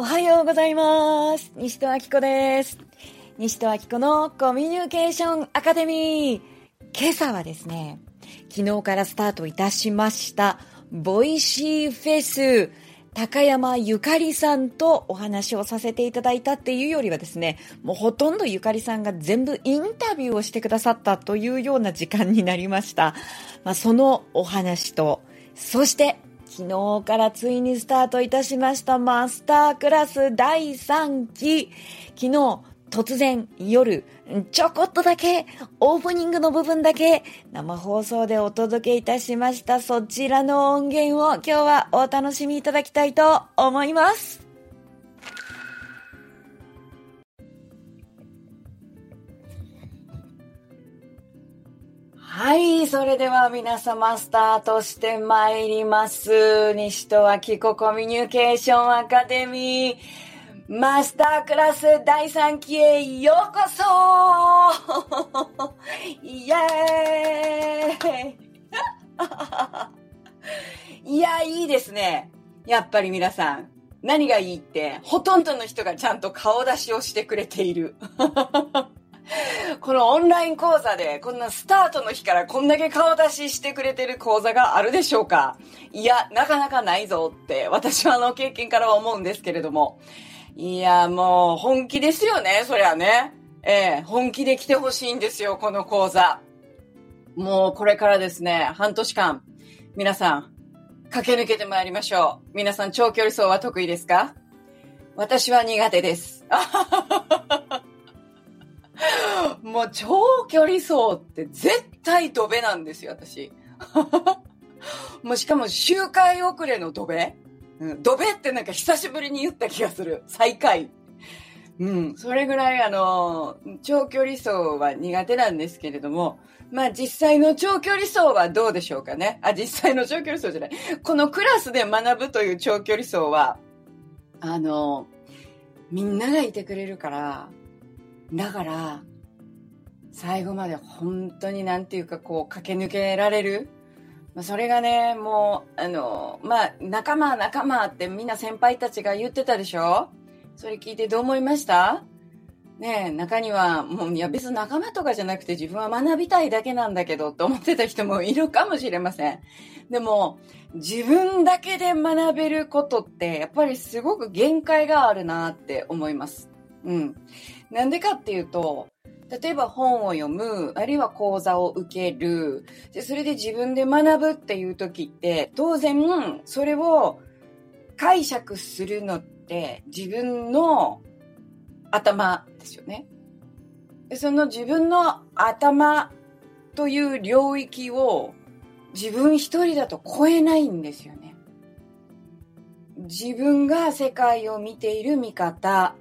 おはようございます。西任暁子です。西任暁子のコミュニケーションアカデミー。今朝はですね、昨日からスタートいたしました、 Voicy フェス、高山ゆかりさんとお話をさせていただいたっていうよりはですね、もうほとんどゆかりさんが全部インタビューをしてくださったというような時間になりました。まあ、そのお話と、そして昨日からついにスタートいたしましたマスタークラス第3期。昨日突然夜ちょこっとだけオープニングの部分だけ生放送でお届けいたしましたそちらの音源を今日はお楽しみいただきたいと思います。はい、それでは皆様スタートしてまいります。西戸明子コミュニケーションアカデミーマスタークラス第3期へようこそイエーイ いや、いいですね。やっぱり皆さん、何がいいって、ほとんどの人がちゃんと顔出しをしてくれている。このオンライン講座で、こんなスタートの日からこんだけ顔出ししてくれてる講座があるでしょうか？いや、なかなかないぞって、私はあの経験からは思うんですけれども。いや、もう本気ですよね、そりゃね。ええ本気で来てほしいんですよ、この講座。もうこれからですね、半年間、皆さん、駆け抜けてまいりましょう。皆さん、長距離走は得意ですか？私は苦手です。もう長距離走って絶対ドベなんですよ、私。もうしかも周回遅れのドベ？うん、ドベってなんか久しぶりに言った気がする。最下位。うん、それぐらいあの、長距離走は苦手なんですけれども、まあ実際の長距離走はどうでしょうかね。あ、実際の長距離走じゃない。このクラスで学ぶという長距離走は、あの、みんながいてくれるから、だから、最後まで本当になんていうかこう駆け抜けられる。それがね、もう、あの、まあ、仲間仲間ってみんな先輩たちが言ってたでしょ？それ聞いてどう思いました？ねえ、中には、もう、いや別に仲間とかじゃなくて自分は学びたいだけなんだけどと思ってた人もいるかもしれません。でも、自分だけで学べることって、やっぱりすごく限界があるなって思います。うん。なんでかっていうと、例えば本を読む、あるいは講座を受ける、で、それで自分で学ぶっていう時って、当然、それを解釈するのって自分の頭ですよね。でその自分の頭という領域を自分一人だと超えないんですよね。自分が世界を見ている見方、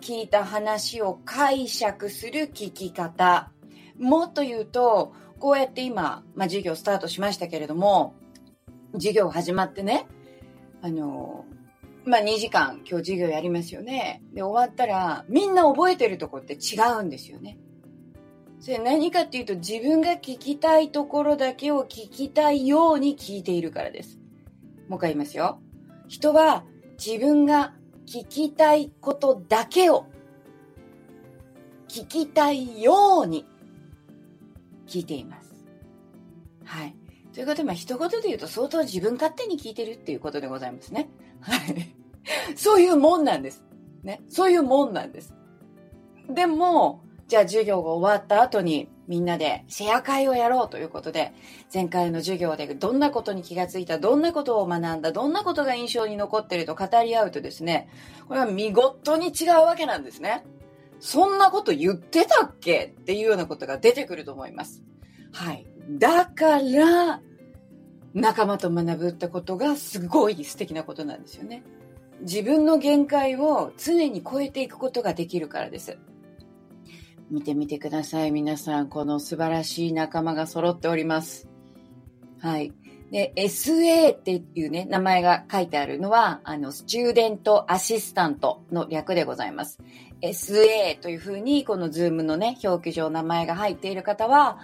聞いた話を解釈する聞き方。もっと言うと、こうやって今、まあ、授業スタートしましたけれども、授業始まってね、あの、まあ、2時間今日授業やりますよね。で、終わったら、みんな覚えてるとこって違うんですよね。それ何かっていうと、自分が聞きたいところだけを聞きたいように聞いているからです。もう一回言いますよ。人は自分が聞きたいことだけを聞きたいように聞いています。はい。ということで、まあ、一言で言うと相当自分勝手に聞いてるっていうことでございますね。はい。そういうもんなんです。ね。そういうもんなんです。でも、じゃあ授業が終わった後にみんなでシェア会をやろうということで、前回の授業でどんなことに気がついた、どんなことを学んだ、どんなことが印象に残ってると語り合うとですね、これは見事に違うわけなんですね。そんなこと言ってたっけ？っていうようなことが出てくると思います。はい。だから、仲間と学ぶってことがすごい素敵なことなんですよね。自分の限界を常に超えていくことができるからです。見てみてください。皆さん、この素晴らしい仲間が揃っております。はい。で、SA っていうね、名前が書いてあるのは、あの、 Student Assistant の略でございます。SA というふうに、この Zoom のね、表記上名前が入っている方は、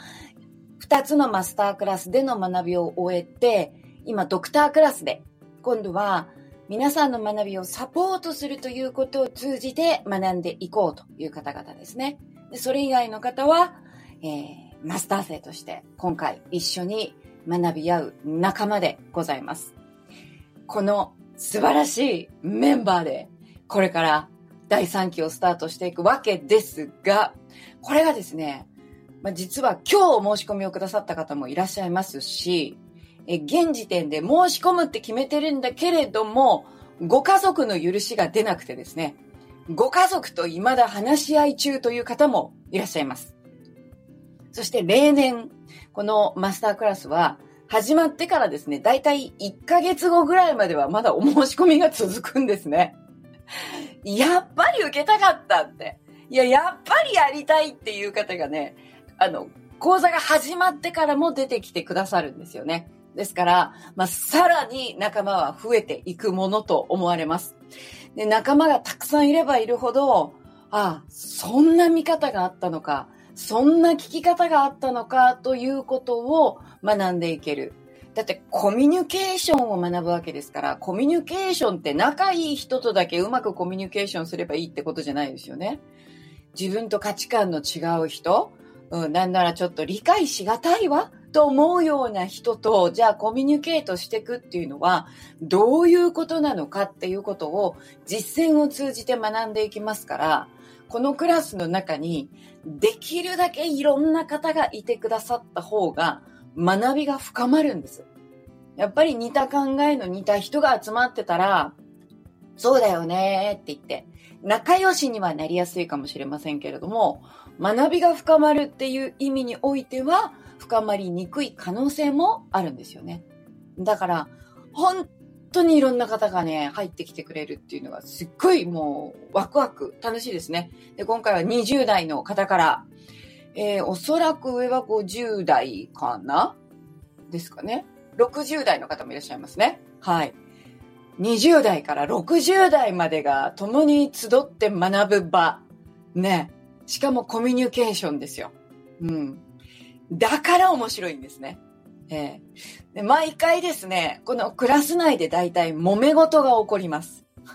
二つのマスタークラスでの学びを終えて、今、ドクタークラスで、今度は、皆さんの学びをサポートするということを通じて学んでいこうという方々ですね。でそれ以外の方は、えー、マスター生として今回一緒に学び合う仲間でございます。この素晴らしいメンバーでこれから第3期をスタートしていくわけですが、これがですね、まあ、実は今日お申し込みをくださった方もいらっしゃいますし、え現時点で申し込むって決めてるんだけれども、ご家族の許しが出なくてですね、ご家族と未だ話し合い中という方もいらっしゃいます。そして例年、このマスタークラスは始まってからですね、だいたい1ヶ月後ぐらいまではまだお申し込みが続くんですね。やっぱり受けたかったって。いや、やっぱりやりたいっていう方がね、あの、講座が始まってからも出てきてくださるんですよね。ですから、まあ、さらに仲間は増えていくものと思われます。で、仲間がたくさんいればいるほど、ああ、そんな見方があったのか、そんな聞き方があったのかということを学んでいける。だってコミュニケーションを学ぶわけですから、コミュニケーションって仲いい人とだけうまくコミュニケーションすればいいってことじゃないですよね。自分と価値観の違う人、うん、なんならちょっと理解しがたいわと思うような人と、じゃあコミュニケートしていくっていうのは、どういうことなのかっていうことを実践を通じて学んでいきますから、このクラスの中にできるだけいろんな方がいてくださった方が学びが深まるんです。やっぱり似た考えの似た人が集まってたら、そうだよねって言って、仲良しにはなりやすいかもしれませんけれども、学びが深まるっていう意味においては、深まりにくい可能性もあるんですよね。だから、本当にいろんな方がね、入ってきてくれるっていうのがすっごいもうワクワク楽しいですね。で、今回は20代の方から、えー、おそらく上は50代かな？ですかね。60代の方もいらっしゃいますね。はい。20代から60代までが共に集って学ぶ場。ね。しかもコミュニケーションですよ。うん。だから面白いんですね。えー、で毎回ですね、このクラス内で大体揉め事が起こります。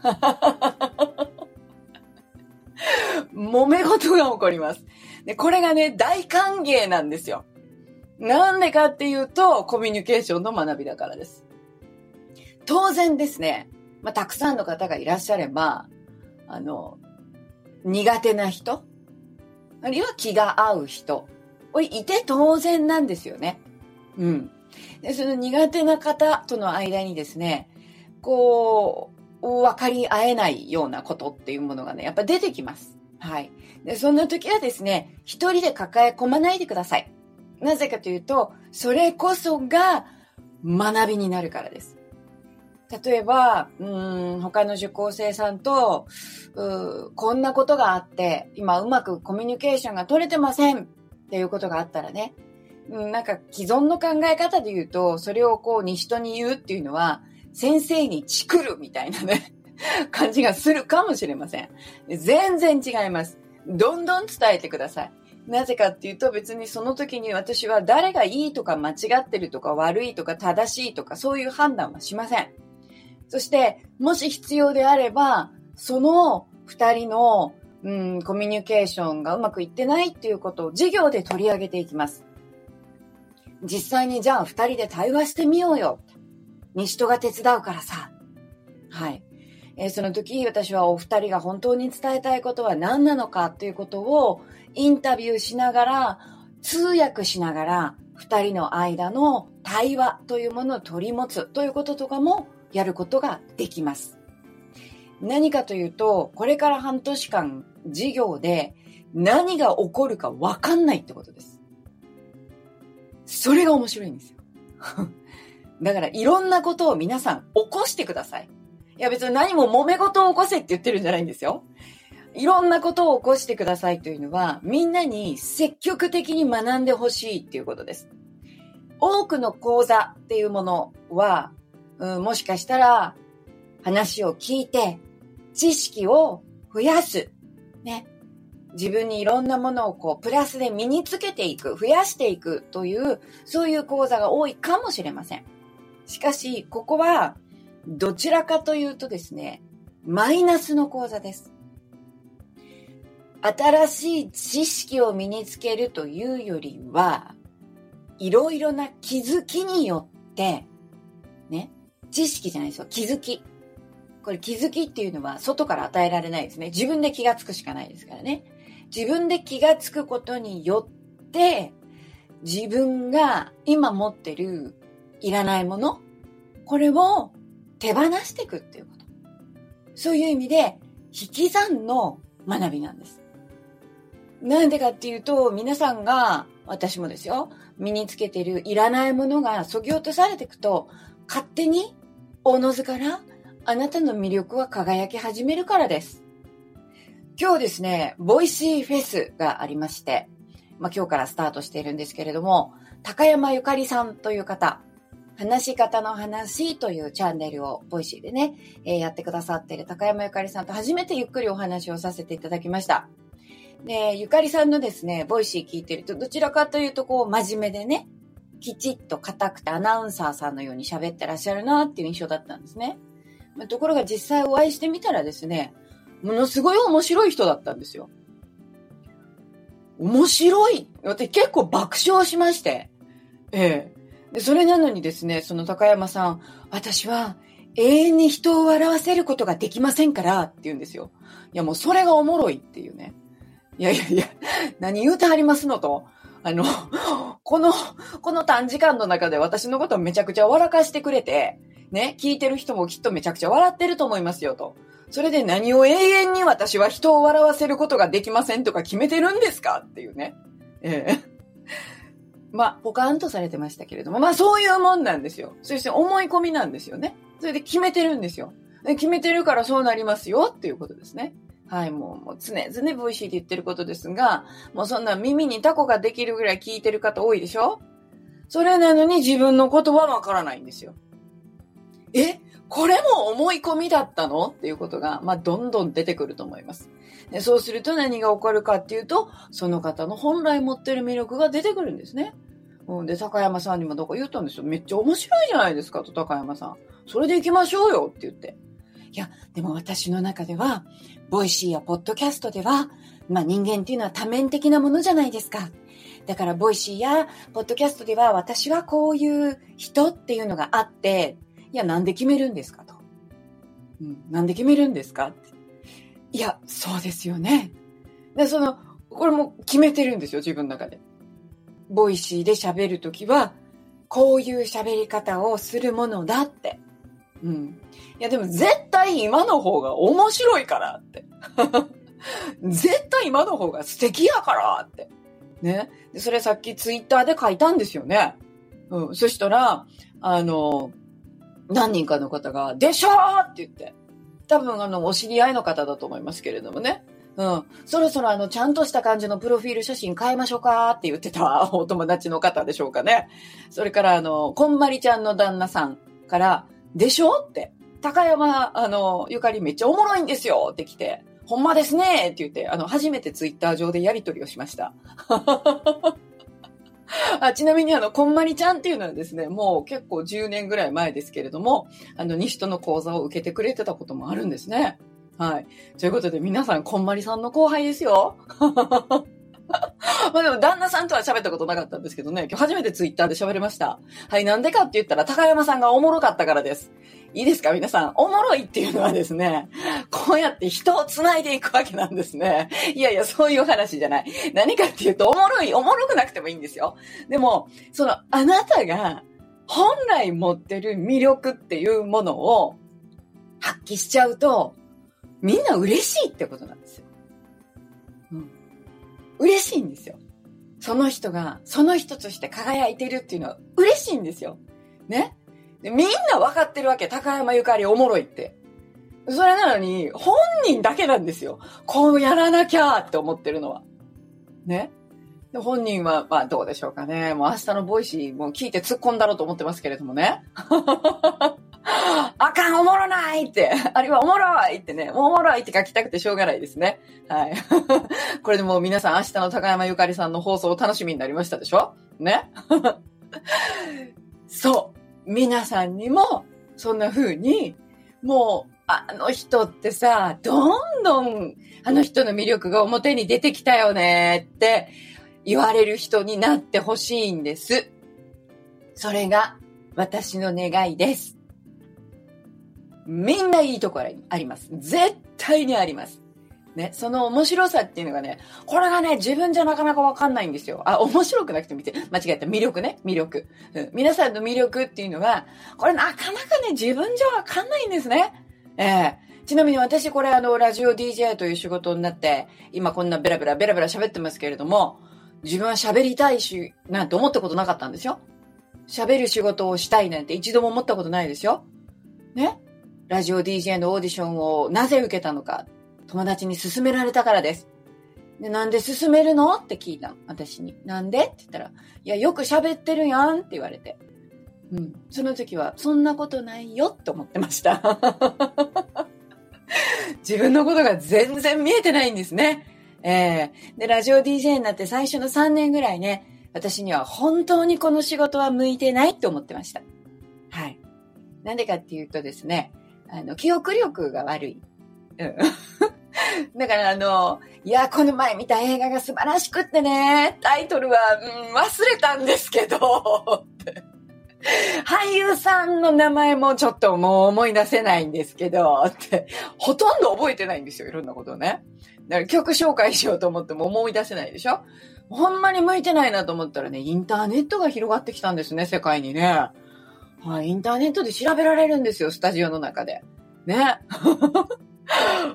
揉め事が起こります。で、これがね、大歓迎なんですよ。なんでかっていうと、コミュニケーションの学びだからです。当然ですね、まあ、たくさんの方がいらっしゃれば、あの、苦手な人、あるいは気が合う人、いて当然なんですよね。うん。で、その苦手な方との間にですね、こう、分かり合えないようなことっていうものがね、やっぱ出てきます。はい。で、そんな時はですね、一人で抱え込まないでください。なぜかというと、それこそが学びになるからです。例えば、うん、他の受講生さんと、うこんなことがあって、今うまくコミュニケーションが取れてませんっていうことがあったらね、うん、なんか既存の考え方で言うと、それをこう、に人に言うっていうのは、先生にチクるみたいなね 感じがするかもしれません。全然違います。どんどん伝えてください。なぜかっていうと別にその時に私は誰がいいとか間違ってるとか悪いとか正しいとかそういう判断はしません。そしてもし必要であればその二人のうん、コミュニケーションがうまくいってないっていうことを授業で取り上げていきます。実際にじゃあ二人で対話してみようよ。西戸が手伝うからさ。はい。えー、その時私はお二人が本当に伝えたいことは何なのかということをインタビューしながら、通訳しながら二人の間の対話というものを取り持つということとかもやることができます。何かというと、これから半年間授業で何が起こるかわかんないってことです。それが面白いんですよ。だからいろんなことを皆さん起こしてください。いや別に何も揉め事を起こせって言ってるんじゃないんですよ。いろんなことを起こしてくださいというのは、みんなに積極的に学んでほしいっていうことです。多くの講座っていうものは、うん、もしかしたら話を聞いて、知識を増やす。ね。自分にいろんなものをこう、プラスで身につけていく、増やしていくという、そういう講座が多いかもしれません。しかし、ここは、どちらかというとですね、マイナスの講座です。新しい知識を身につけるというよりは、いろいろな気づきによって、ね、知識じゃないですよ、気づき。これ気づきっていうのは外から与えられないですね。自分で気がつくしかないですからね。自分で気がつくことによって、自分が今持ってるいらないもの、これを手放していくっていうこと。そういう意味で、引き算の学びなんです。なんでかっていうと、皆さんが、私もですよ、身につけてるいらないものが削ぎ落とされていくと、勝手に、おのずからあなたの魅力は輝き始めるからです。今日ですね、 Voicy フェスがありまして、まあ、今日からスタートしているんですけれども、高山ゆかりさんという方、話し方の話というチャンネルを Voicy でね、えー、やってくださっている高山ゆかりさんと初めてゆっくりお話をさせていただきました。で、ゆかりさんのですね、 Voicy 聞いてると、どちらかというとこう、真面目でね、きちっと硬くてアナウンサーさんのように喋ってらっしゃるなっていう印象だったんですね。ところが実際お会いしてみたらですね、ものすごい面白い人だったんですよ。面白い私結構爆笑しまして。ええ。で、それなのにですね、その高山さん、私は永遠に人を笑わせることができませんからって言うんですよ。いやもうそれがおもろいっていうね。いやいやいや、何言うてはりますのと。あの、この、この短時間の中で私のことをめちゃくちゃ笑かしてくれて、ね、聞いてる人もきっとめちゃくちゃ笑ってると思いますよと。それで何を永遠に私は人を笑わせることができませんとか決めてるんですかっていうね。ええ まあ、ポカーンとされてましたけれども、まあそういうもんなんですよ。そして思い込みなんですよね。それで決めてるんですよ。決めてるからそうなりますよっていうことですね。はい、もう、もう常々 Voicy で言ってることですが、もうそんな耳にタコができるぐらい聞いてる方多いでしょ？それなのに自分のことはわからないんですよ。えこれも思い込みだったの？っていうことが、まあ、どんどん出てくると思います。でそうすると何が起こるかっていうと、その方の本来持ってる魅力が出てくるんですね。うん、で、高山さんにもそこ言ったんですよ。めっちゃ面白いじゃないですかと、高山さん。それで行きましょうよって言って。いや、でも私の中では、 Voicy やポッドキャストでは、まあ人間っていうのは多面的なものじゃないですか。だから、 Voicy やポッドキャストでは、私はこういう人っていうのがあって、いや、なんで決めるんですか？と。うん、なんで決めるんですか？って。いや、そうですよね。で、その、これも決めてるんですよ、自分の中で。 Voicy で喋るときは、こういう喋り方をするものだって。うん。いや、でも絶対今の方が面白いからって。絶対今の方が素敵やからって。ね。で、それさっきツイッターで書いたんですよね。うん。そしたら、あの、何人かの方が、でしょーって言って。多分あの、お知り合いの方だと思いますけれどもね。うん。そろそろあの、ちゃんとした感じのプロフィール写真変えましょうかって言ってた お友達の方でしょうかね。それからあの、こんまりちゃんの旦那さんから、でしょって。高山、あの、ゆかりめっちゃおもろいんですよって来て、ほんまですねって言って、あの、初めてツイッター上でやりとりをしました。あちなみにあの、こんまりちゃんっていうのはですね、もう結構10年ぐらい前ですけれども、あの、西との講座を受けてくれてたこともあるんですね。はい。ということで皆さん、こんまりさんの後輩ですよ。まあでも、旦那さんとは喋ったことなかったんですけどね、今日初めてツイッターで喋りました。はい、なんでかって言ったら、高山さんがおもろかったからです。いいですか皆さん。おもろいっていうのはですね、こうやって人を繋いでいくわけなんですね。いやいや、そういう話じゃない。何かっていうと、おもろい、おもろくなくてもいいんですよ。でも、その、あなたが本来持ってる魅力っていうものを発揮しちゃうと、みんな嬉しいってことなんですよ。嬉しいんですよ。その人が、その人として輝いてるっていうのは嬉しいんですよ。ね？でみんな分かってるわけ。高山ゆかりおもろいって。それなのに、本人だけなんですよ。こうやらなきゃって思ってるのは。ね？で本人は、まあどうでしょうかね。もう明日の Voicy も聞いて突っ込んだろうと思ってますけれどもね。あかん、おもろないって、あるいはおもろいってね、おもろいって書きたくてしょうがないですね。はい。これでもう皆さん明日の高山ゆかりさんの放送を楽しみになりましたでしょ？ね？そう。皆さんにもそんな風に、もう、あの人ってさ、どんどんあの人の魅力が表に出てきたよねって言われる人になってほしいんです。それが私の願いです。みんないいところあります。絶対にあります。ね、その面白さっていうのがね、これがね、自分じゃなかなかわかんないんですよ。あ、面白くなくても間違えた。魅力ね、魅力、うん。皆さんの魅力っていうのは、これなかなかね、自分じゃわかんないんですね。ええー、ちなみに私これあの、ラジオ DJ という仕事になって、今こんなベラベラベラベラ喋ってますけれども、自分は喋りたいし、なんて思ったことなかったんですよ。喋る仕事をしたいなんて一度も思ったことないですよ。ねラジオ DJ のオーディションをなぜ受けたのか、友達に勧められたからです。で、なんで勧めるの？って聞いたの。私に。なんで？って言ったら、いや、よく喋ってるやんって言われて。うん。その時は、そんなことないよって思ってました。自分のことが全然見えてないんですね。ええー、で、ラジオ DJ になって最初の3年ぐらいね、私には本当にこの仕事は向いてないって思ってました。はい。なんでかっていうとですね、あの、記憶力が悪い。うん。だからあの、いや、この前見た映画が素晴らしくってね、タイトルは、うん、忘れたんですけど、俳優さんの名前もちょっともう思い出せないんですけど、って、ほとんど覚えてないんですよ、いろんなことね。だから曲紹介しようと思っても思い出せないでしょほんまに向いてないなと思ったらね、インターネットが広がってきたんですね、世界にね。はい、インターネットで調べられるんですよ、スタジオの中で。ね。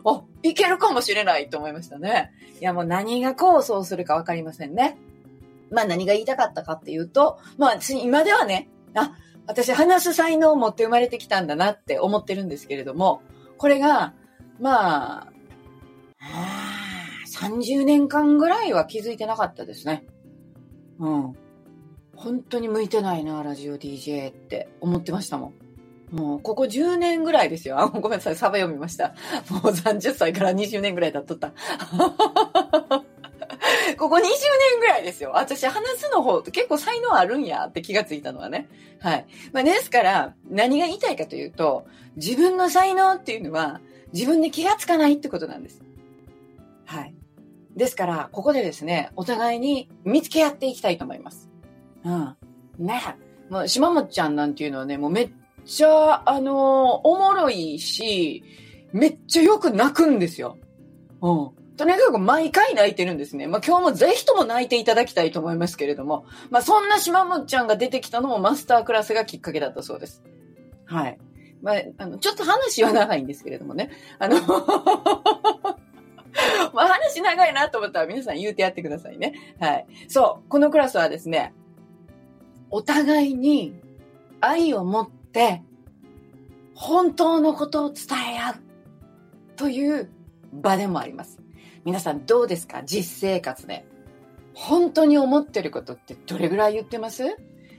あ、いけるかもしれないと思いましたね。いや、もう何がこうそうするかわかりませんね。まあ何が言いたかったかっていうと、まあ今ではね、あ、私話す才能を持って生まれてきたんだなって思ってるんですけれども、これが、まあ、30年間ぐらいは気づいてなかったですね。うん。本当に向いてないな、ラジオ DJ って思ってましたもん。もう、ここ10年ぐらいですよ。あ、ごめんなさい、サバ読みました。もう30歳から20年ぐらい経っとった。ここ20年ぐらいですよ。私、話すの方、結構才能あるんやって気がついたのはね。はい。まあ、ですから、何が言いたいかというと、自分の才能っていうのは、自分で気がつかないってことなんです。はい。ですから、ここでですね、お互いに見つけ合っていきたいと思います。うん。ね。もう、島本ちゃんなんていうのはね、もうめっちゃ、あのー、おもろいし、めっちゃよく泣くんですよ。うん。とにかく毎回泣いてるんですね。まあ今日もぜひとも泣いていただきたいと思いますけれども、まあそんな島本ちゃんが出てきたのもマスタークラスがきっかけだったそうです。はい。まあ、あの、ちょっと話は長いんですけれどもね。あの ま話長いなと思ったら皆さん言うてやってくださいね。はい。そう。このクラスはですね、お互いに愛を持って、本当のことを伝え合うという場でもあります。皆さんどうですか？実生活で。本当に思ってることってどれぐらい言ってます？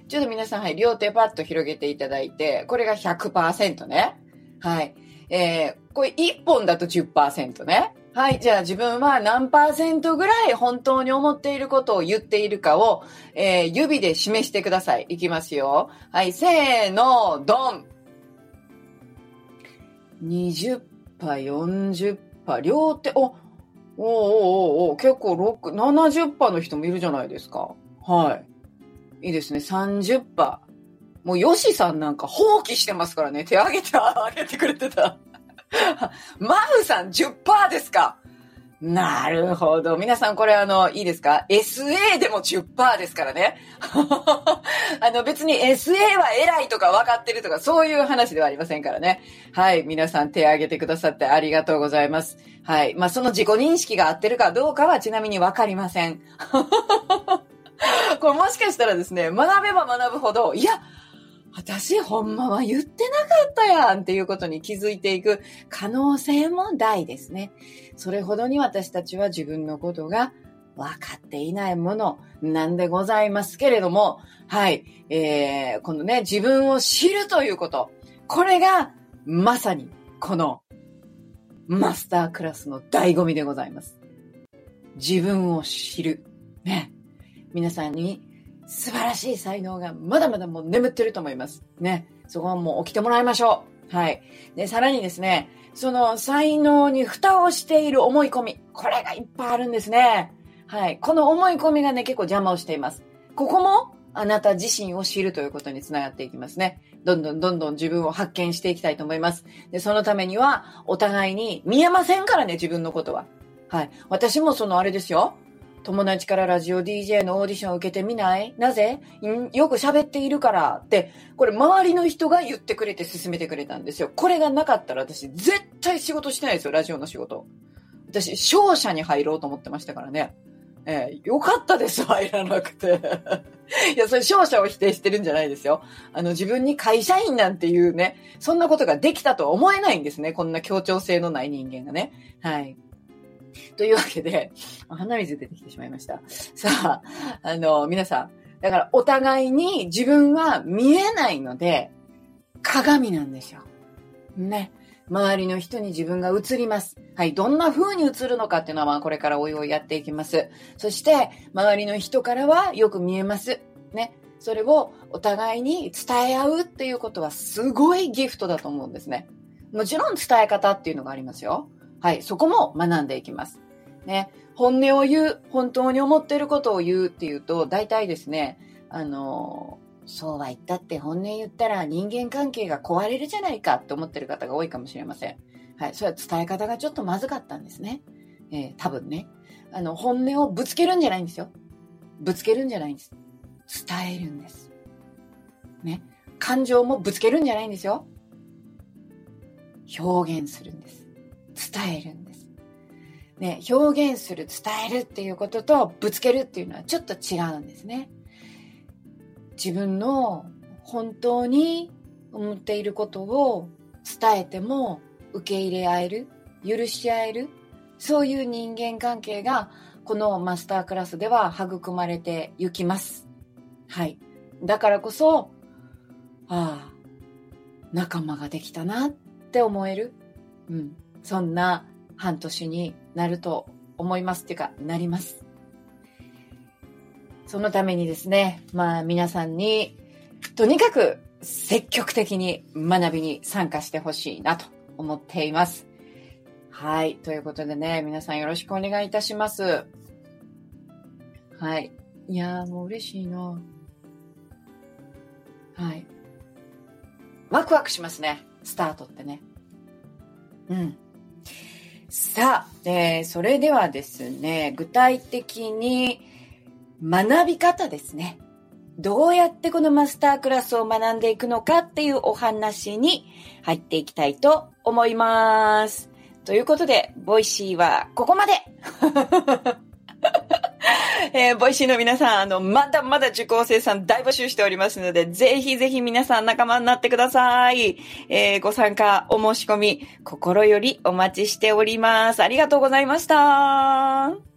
ちょっと皆さん、はい、両手パッと広げていただいて、これが100%ね。はい。えー、これ1本だと10%ね。はい。じゃあ自分は何パーセントぐらい本当に思っていることを言っているかを、えー、指で示してください。いきますよ。はい。せーの、ドン !20%、40%、両手、お、おおおお結構6、70%の人もいるじゃないですか。はい。いいですね。30%。もう、ヨシさんなんか放棄してますからね。手挙げて、あげてくれてた。マフさん10%ですか？なるほど。皆さんこれあの、いいですか ?SA でも10%ですからね。あの別に SA は偉いとか分かってるとかそういう話ではありませんからね。はい。皆さん手挙げてくださってありがとうございます。はい。まあその自己認識が合ってるかどうかはちなみに分かりません。これもしかしたらですね、学べば学ぶほど、いや、私ほんまは言ってなかったやんっていうことに気づいていく可能性も大ですね。それほどに私たちは自分のことが分かっていないものなんでございますけれども、はい、えー、このね、自分を知るということ。これがまさにこのマスタークラスの醍醐味でございます。自分を知る。ね。皆さんに素晴らしい才能がまだまだもう眠ってると思います。ね。そこはもう起きてもらいましょう。はい。で、さらにですね、その才能に蓋をしている思い込み。これがいっぱいあるんですね。はい。この思い込みがね、結構邪魔をしています。ここもあなた自身を知るということにつながっていきますね。どんどんどんどん自分を発見していきたいと思います。で、そのためには、お互いに見えませんからね、自分のことは。はい。私もそのあれですよ。友達からラジオ DJ のオーディションを受けてみない？なぜ？ん？よく喋っているからって、これ周りの人が言ってくれて進めてくれたんですよ。これがなかったら私絶対仕事してないですよ、ラジオの仕事。私、勝者に入ろうと思ってましたからね。えー、よかったです、入らなくて。いや、それ勝者を否定してるんじゃないですよ。あの、自分に会社員なんていうね、そんなことができたとは思えないんですね。こんな協調性のない人間がね。はい。というわけで、鼻水出てきてしまいました。さあ、あの、皆さん、だからお互いに自分は見えないので、鏡なんですよ。ね。周りの人に自分が映ります。はい。どんな風に映るのかっていうのは、まあ、これからおいおいやっていきます。そして、周りの人からはよく見えます。ね。それをお互いに伝え合うっていうことはすごいギフトだと思うんですね。もちろん伝え方っていうのがありますよ。はい。そこも学んでいきます。ね。本音を言う、本当に思ってることを言うっていうと、大体ですね、あのそうは言ったって本音言ったら人間関係が壊れるじゃないかって思ってる方が多いかもしれません。はい。それは伝え方がちょっとまずかったんですね。えー、多分ね。あの、本音をぶつけるんじゃないんですよ。ぶつけるんじゃないんです。伝えるんです。ね。感情もぶつけるんじゃないんですよ。表現するんです。伝えるんです。ね、表現する、伝えるっていうこととぶつけるっていうのはちょっと違うんですね。自分の本当に思っていることを伝えても受け入れ合える、許し合える、そういう人間関係がこのマスタークラスでは育まれていきます。はい。だからこそ、ああ、仲間ができたなって思える。うん。そんな半年になると思いますっていうか、なります。そのためにですね、まあ皆さんに、とにかく積極的に学びに参加してほしいなと思っています。はい。ということでね、皆さんよろしくお願いいたします。はい。いやーもう嬉しいなはい。ワクワクしますね。スタートってね。うん。さあ、えー、それではですね、具体的に、学び方ですね。どうやってこのマスタークラスを学んでいくのかっていうお話に入っていきたいと思います。ということで、 Voicy はここまで えー、 Voicy の皆さん、あの、まだまだ受講生さん大募集しておりますので、ぜひぜひ皆さん仲間になってください。えー、ご参加、お申し込み、心よりお待ちしております。ありがとうございました。